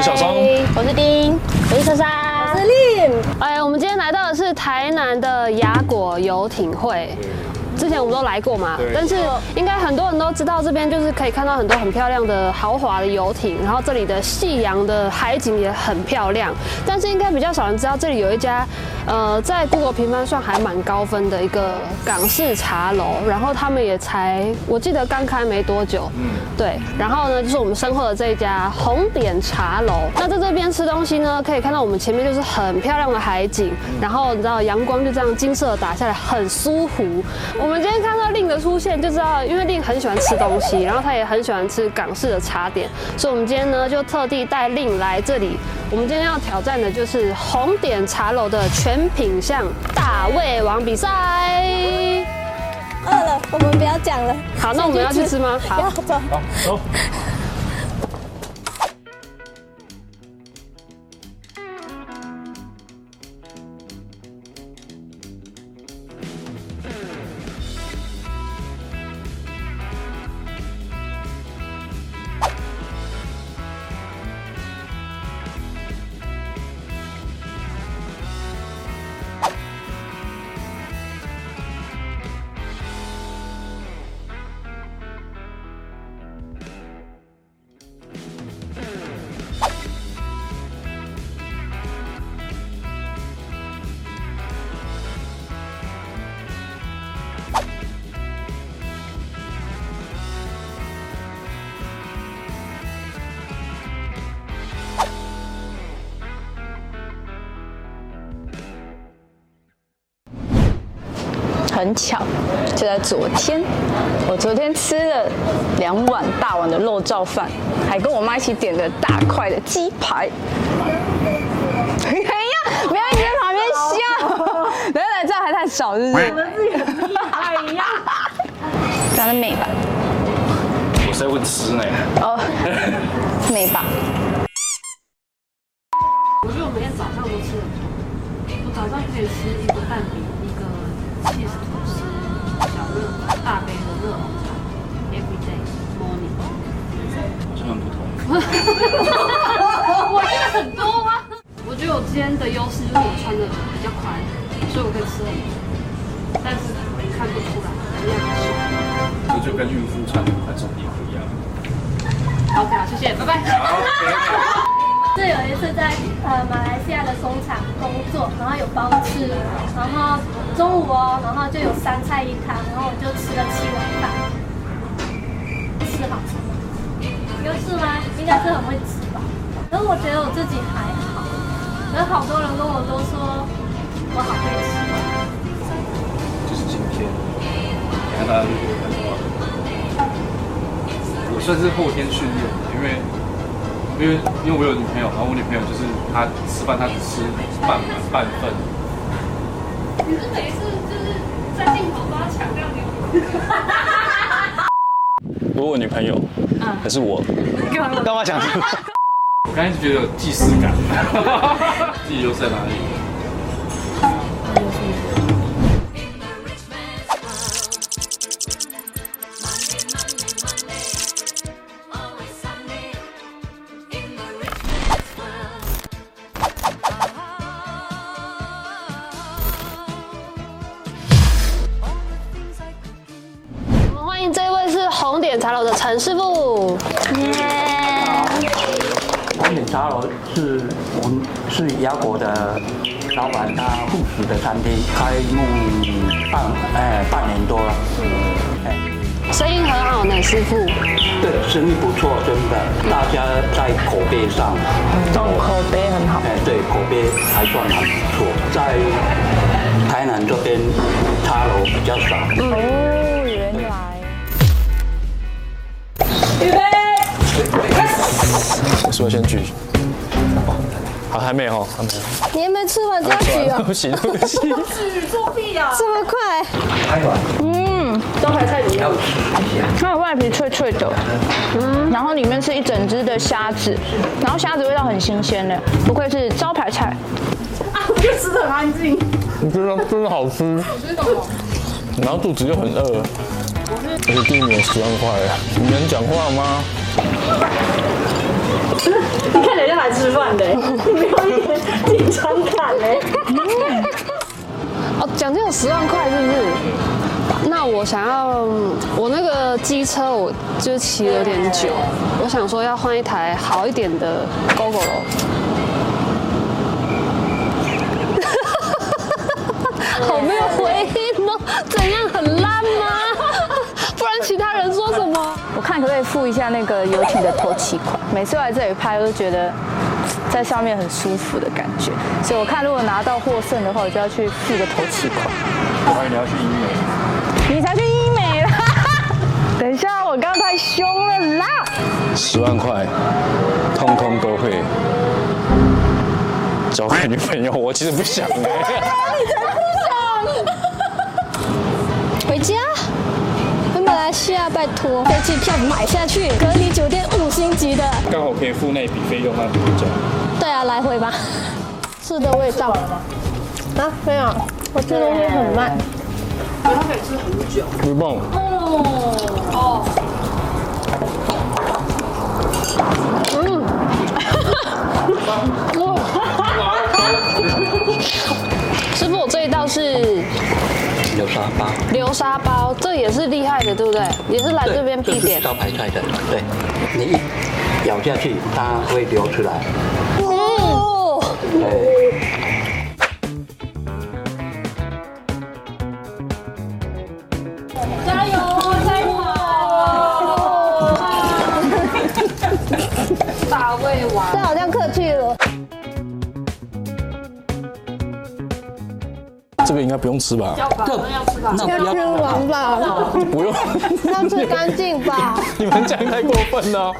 是小松，我是丁，我是莎莎，我是令。哎，我们今天来到的是台南的雅果游艇会。之前我们都来过嘛，但是应该很多人都知道这边就是可以看到很多很漂亮的豪华的游艇，然后这里的夕阳的海景也很漂亮。但是应该比较少人知道这里有一家，呃，在 Google 评分算还蛮高分的一个港式茶楼，然后他们也才我记得刚开没多久，嗯，对。然后呢，就是我们身后的这一家红点茶楼。那在这边吃东西呢，可以看到我们前面就是很漂亮的海景，然后你知道阳光就这样金色打下来，很舒服。我。我们今天看到令的出现，就知道，因为令很喜欢吃东西，然后他也很喜欢吃港式的茶点，所以我们今天呢就特地带令来这里。我们今天要挑战的就是红点茶楼的全品相大胃王比赛。饿了，我们不要讲了。好，那我们要去吃吗？好，走，好，走。很巧，就在昨天，我昨天吃了两碗大碗的肉燥饭，还跟我妈一起点的大块的鸡排。哎呀，不要你在旁边笑，来来，这样还太少，是不是？我们自己很厉害一样，长得美吧？我在问吃呢。哦，美吧？我觉得我每天早上都吃很多，我早上可以吃一个蛋饼，一个。起司吐司，小热大杯的热红茶，every day morning。好像很不同。我觉得很多吗？我觉得我今天的优势就是我穿的比较宽，所以我可以吃很多，但是看不出来，一样很瘦。这就跟孕妇穿的宽松衣服一样。OK，好，谢谢，拜拜。好。是有一次在呃马来西亚的工厂工作，然后有包吃，然后中午哦，然后就有三菜一汤，然后我就吃了七碗饭，吃好吃吗？有事吗？应该是很会吃吧。可是我觉得我自己还好，可是好多人跟我都说我好会吃。就是今天，你看他很多，我算是后天训练的，因为。因为因为我有女朋友，然后我女朋友就是她吃饭，她只吃半碗半份。你是每一次就是在镜头都要强调你？我有女朋友，可是我干嘛干嘛讲？我刚才觉得有既视感，自己优势在哪里？陈师傅，耶！红点茶楼是我们是雅果的老板，他副食的餐厅，开幕半哎半年多了。哎，生意很好呢，师傅。对，生意不错，真的，大家在口碑上，都口碑很好。哎，对，口碑还算还不错，在台南这边茶楼比较少。嗯我说先举，好，还没有，还没有。你还没吃？完就要举啊？不行，不行。举作弊啊！这么快？嗯，招牌菜里面，它的外皮脆脆的，嗯，然后里面是一整只的虾子，然后虾子味道很新鲜的，不愧是招牌菜。啊，我就吃？的很安静。你觉得真的好吃？我觉得然后肚子又很饿。我是第一年，十万块，你能讲话吗？吃饭的，没有一点紧张感嘞。哦，奖金有十万块是不是？那我想要，我那个机车我就骑了有点久，我想说要换一台好一点的 Gogoro。好没有回应哦，怎样很烂吗？不然其他人说什么？我看可不可以付一下那个游艇的头期款？每次来这里拍，我都觉得在上面很舒服的感觉，所以我看如果拿到获胜的话，我就要去付个头期款。我怀疑你要去医美，你才去医美啦！等一下，我刚刚太凶了啦！十万块，通通都会交给女朋友。我其实不想的。回回马来西亚，拜托，飞机票买下去，隔离酒店五星级的，刚好可以付那笔费用，那你回家。对啊，来回吧。是的味道啊，没有，我吃东西很慢。不棒。哦。嗯。师傅，我这一道是流沙包。流沙包，这也是厉害的，对不对？也是来这边必点。招牌菜的，对，你一咬下去，它会流出来。哦。对。这个应该不用吃吧？要吧？要吃吧？那要吃完吧？不用，要吃干净吧？你们这样太过分了。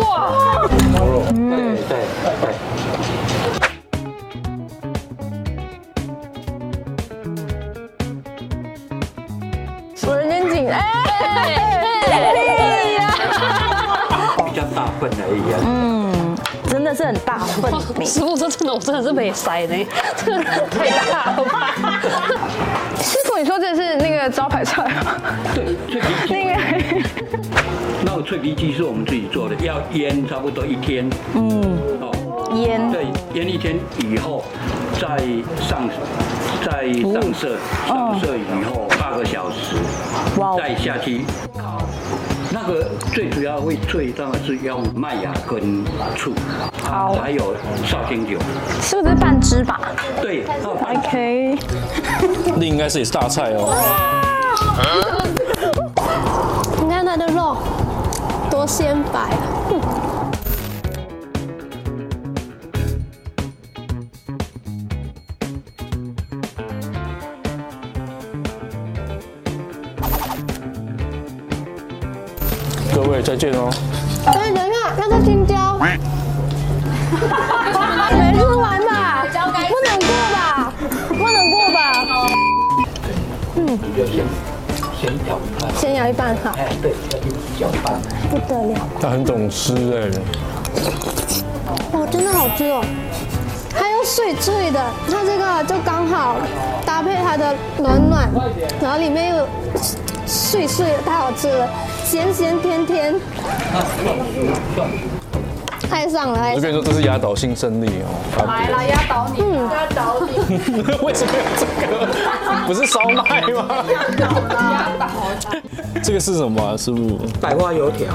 哇！嗯，对对。我有点紧，哎，比较大份而已啊。是很大份。师傅，这真的我真的是没塞呢，这太大了吧？师傅，你说这是那个招牌菜吗？对，脆皮鸡。那个，那个脆皮鸡是我们自己做的，要腌差不多一天。嗯，哦，腌。对，腌一天以后再上，再上色，上色以后八个小时，再下去烤。那个最主要会最大的是用麦芽跟醋，好，还有绍兴酒。是不是半只吧？对，OK。那应该是也是大菜哦。你看它的肉多鲜白啊！再见哦。等一下，那个青椒，没吃完吧？不能过吧？不能过吧？嗯，先咬一半，先咬一半好。哎，对，要咬一半。不得了，他很懂吃哎。哦，真的好吃哦，还有脆脆的，暖暖，然后里面又碎碎的，太好吃了。咸咸甜甜，太上了！我跟你说，这是压倒性胜利哦。来了，压倒你，压倒你。为什么有这个？不是烧麦吗？压倒这个是什么啊？师傅？百花油条，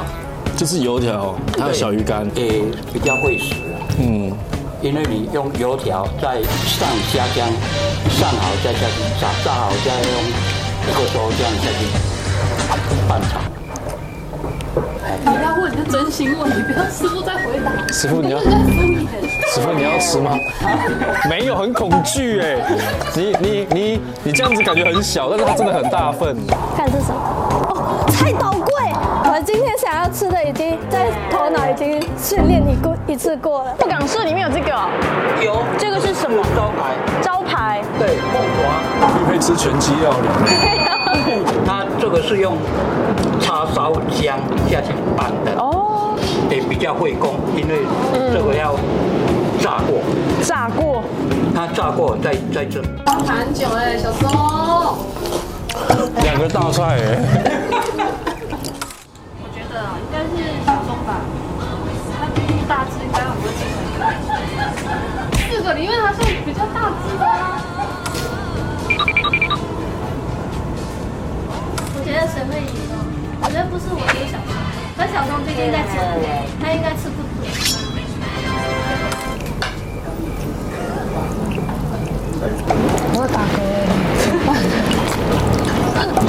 就是油条，还有小鱼干。诶，比较会食。嗯，因为你用油条再上虾浆，上好再下去炸，炸好再用一个粥这样下去拌炒。你要问，你就真心问，你不要师傅再回答。师傅你要，师傅你要吃吗？没有，很恐惧哎。你你你你这样子感觉很小，但是它真的很大份。看是什么？哦，菜刀柜。我今天想要吃的已经在头脑训练一过一次过了。不港社里面有这个？有。这个是什么？招牌。招牌。对，木瓜。你可以吃全鸡料理。它这个是用叉烧姜下去拌的哦，也比较会工，因为这个要炸过，炸过，它炸过再再蒸。很久哎，小松。两个大菜哎。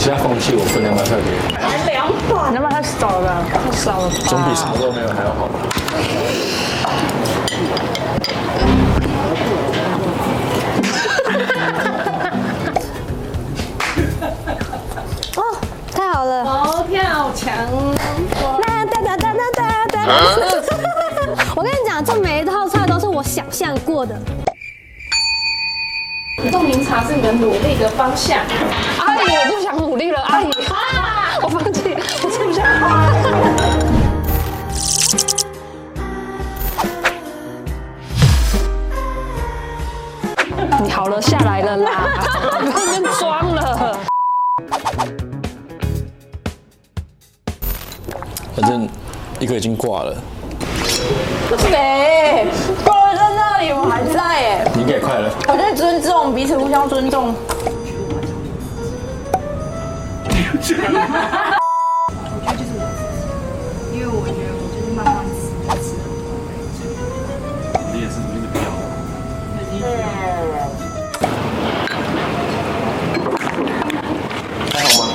现在放弃我分两百块给你，才两百，两百太少了，太少了吧。总比什么都没有还要好。哦，太好了！佛跳墙。哒哒哒哒哒哒哒。我跟你讲，这每一套菜都是我想象过的。冻柠茶是你们努力的方向。阿姨，我不想努力了，阿姨，我放弃，我吃不下。你好了，下来了啦，不要在那边装了。反正一个已经挂了，谁？挂在那里，我还在哎。你应该也快了。我在尊重彼此，互相尊重没有这样。因为我觉得我就是慢慢吃，吃你也是努力的不要。还好吗？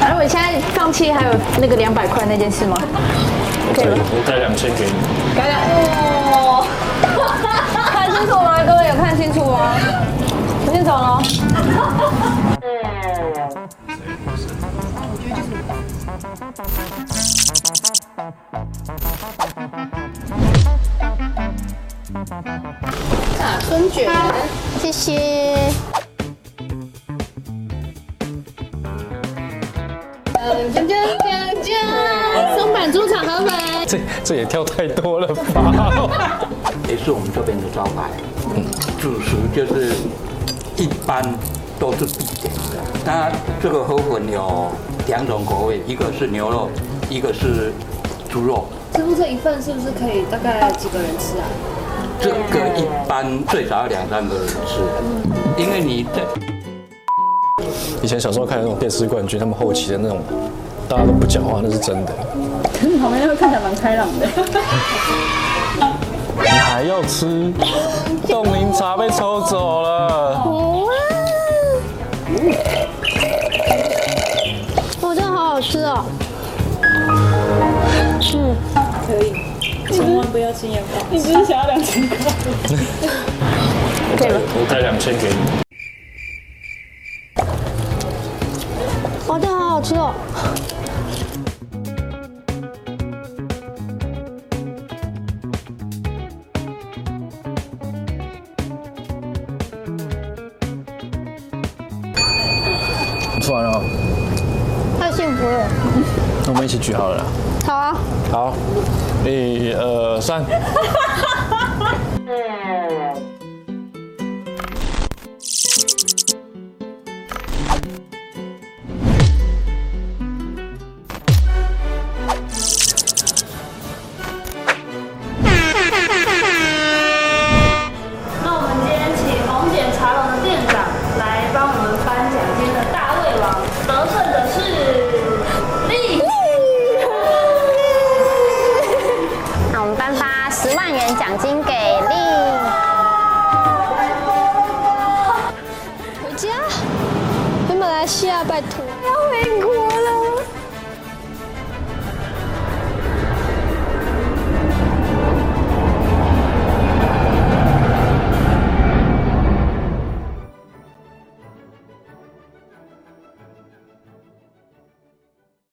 反正我现在放弃还有那个两百块那件事吗？可以，我带两千给你。改两哦，看清楚吗？各位有看清楚吗？我先走了。大春卷，谢谢。锵锵锵锵，松板猪肠河粉。这这也跳太多了吧？也是我们这边的招牌。嗯，主食就是一般都是必点的。它这个河粉有两种口味，一个是牛肉，一个是猪肉。师傅，这一份是不是可以大概几个人吃啊？这个一般最少要两三个人吃，因为你在以前小时候看那种电视冠军，他们后期的那种，大家都不讲话，那是真的。可是旁边那个看起来蛮开朗的。你还要吃？冻柠茶被抽走了。哇，真的好好吃哦！嗯可以，千万不要轻言放弃。你只是想要两千块？可以了我带两千给你。吃哦！吃完了，太幸福了。那我们一起举好了。好啊。好，一二三。十万元奖金给力。回家，回马来西亚，拜托。要回国了。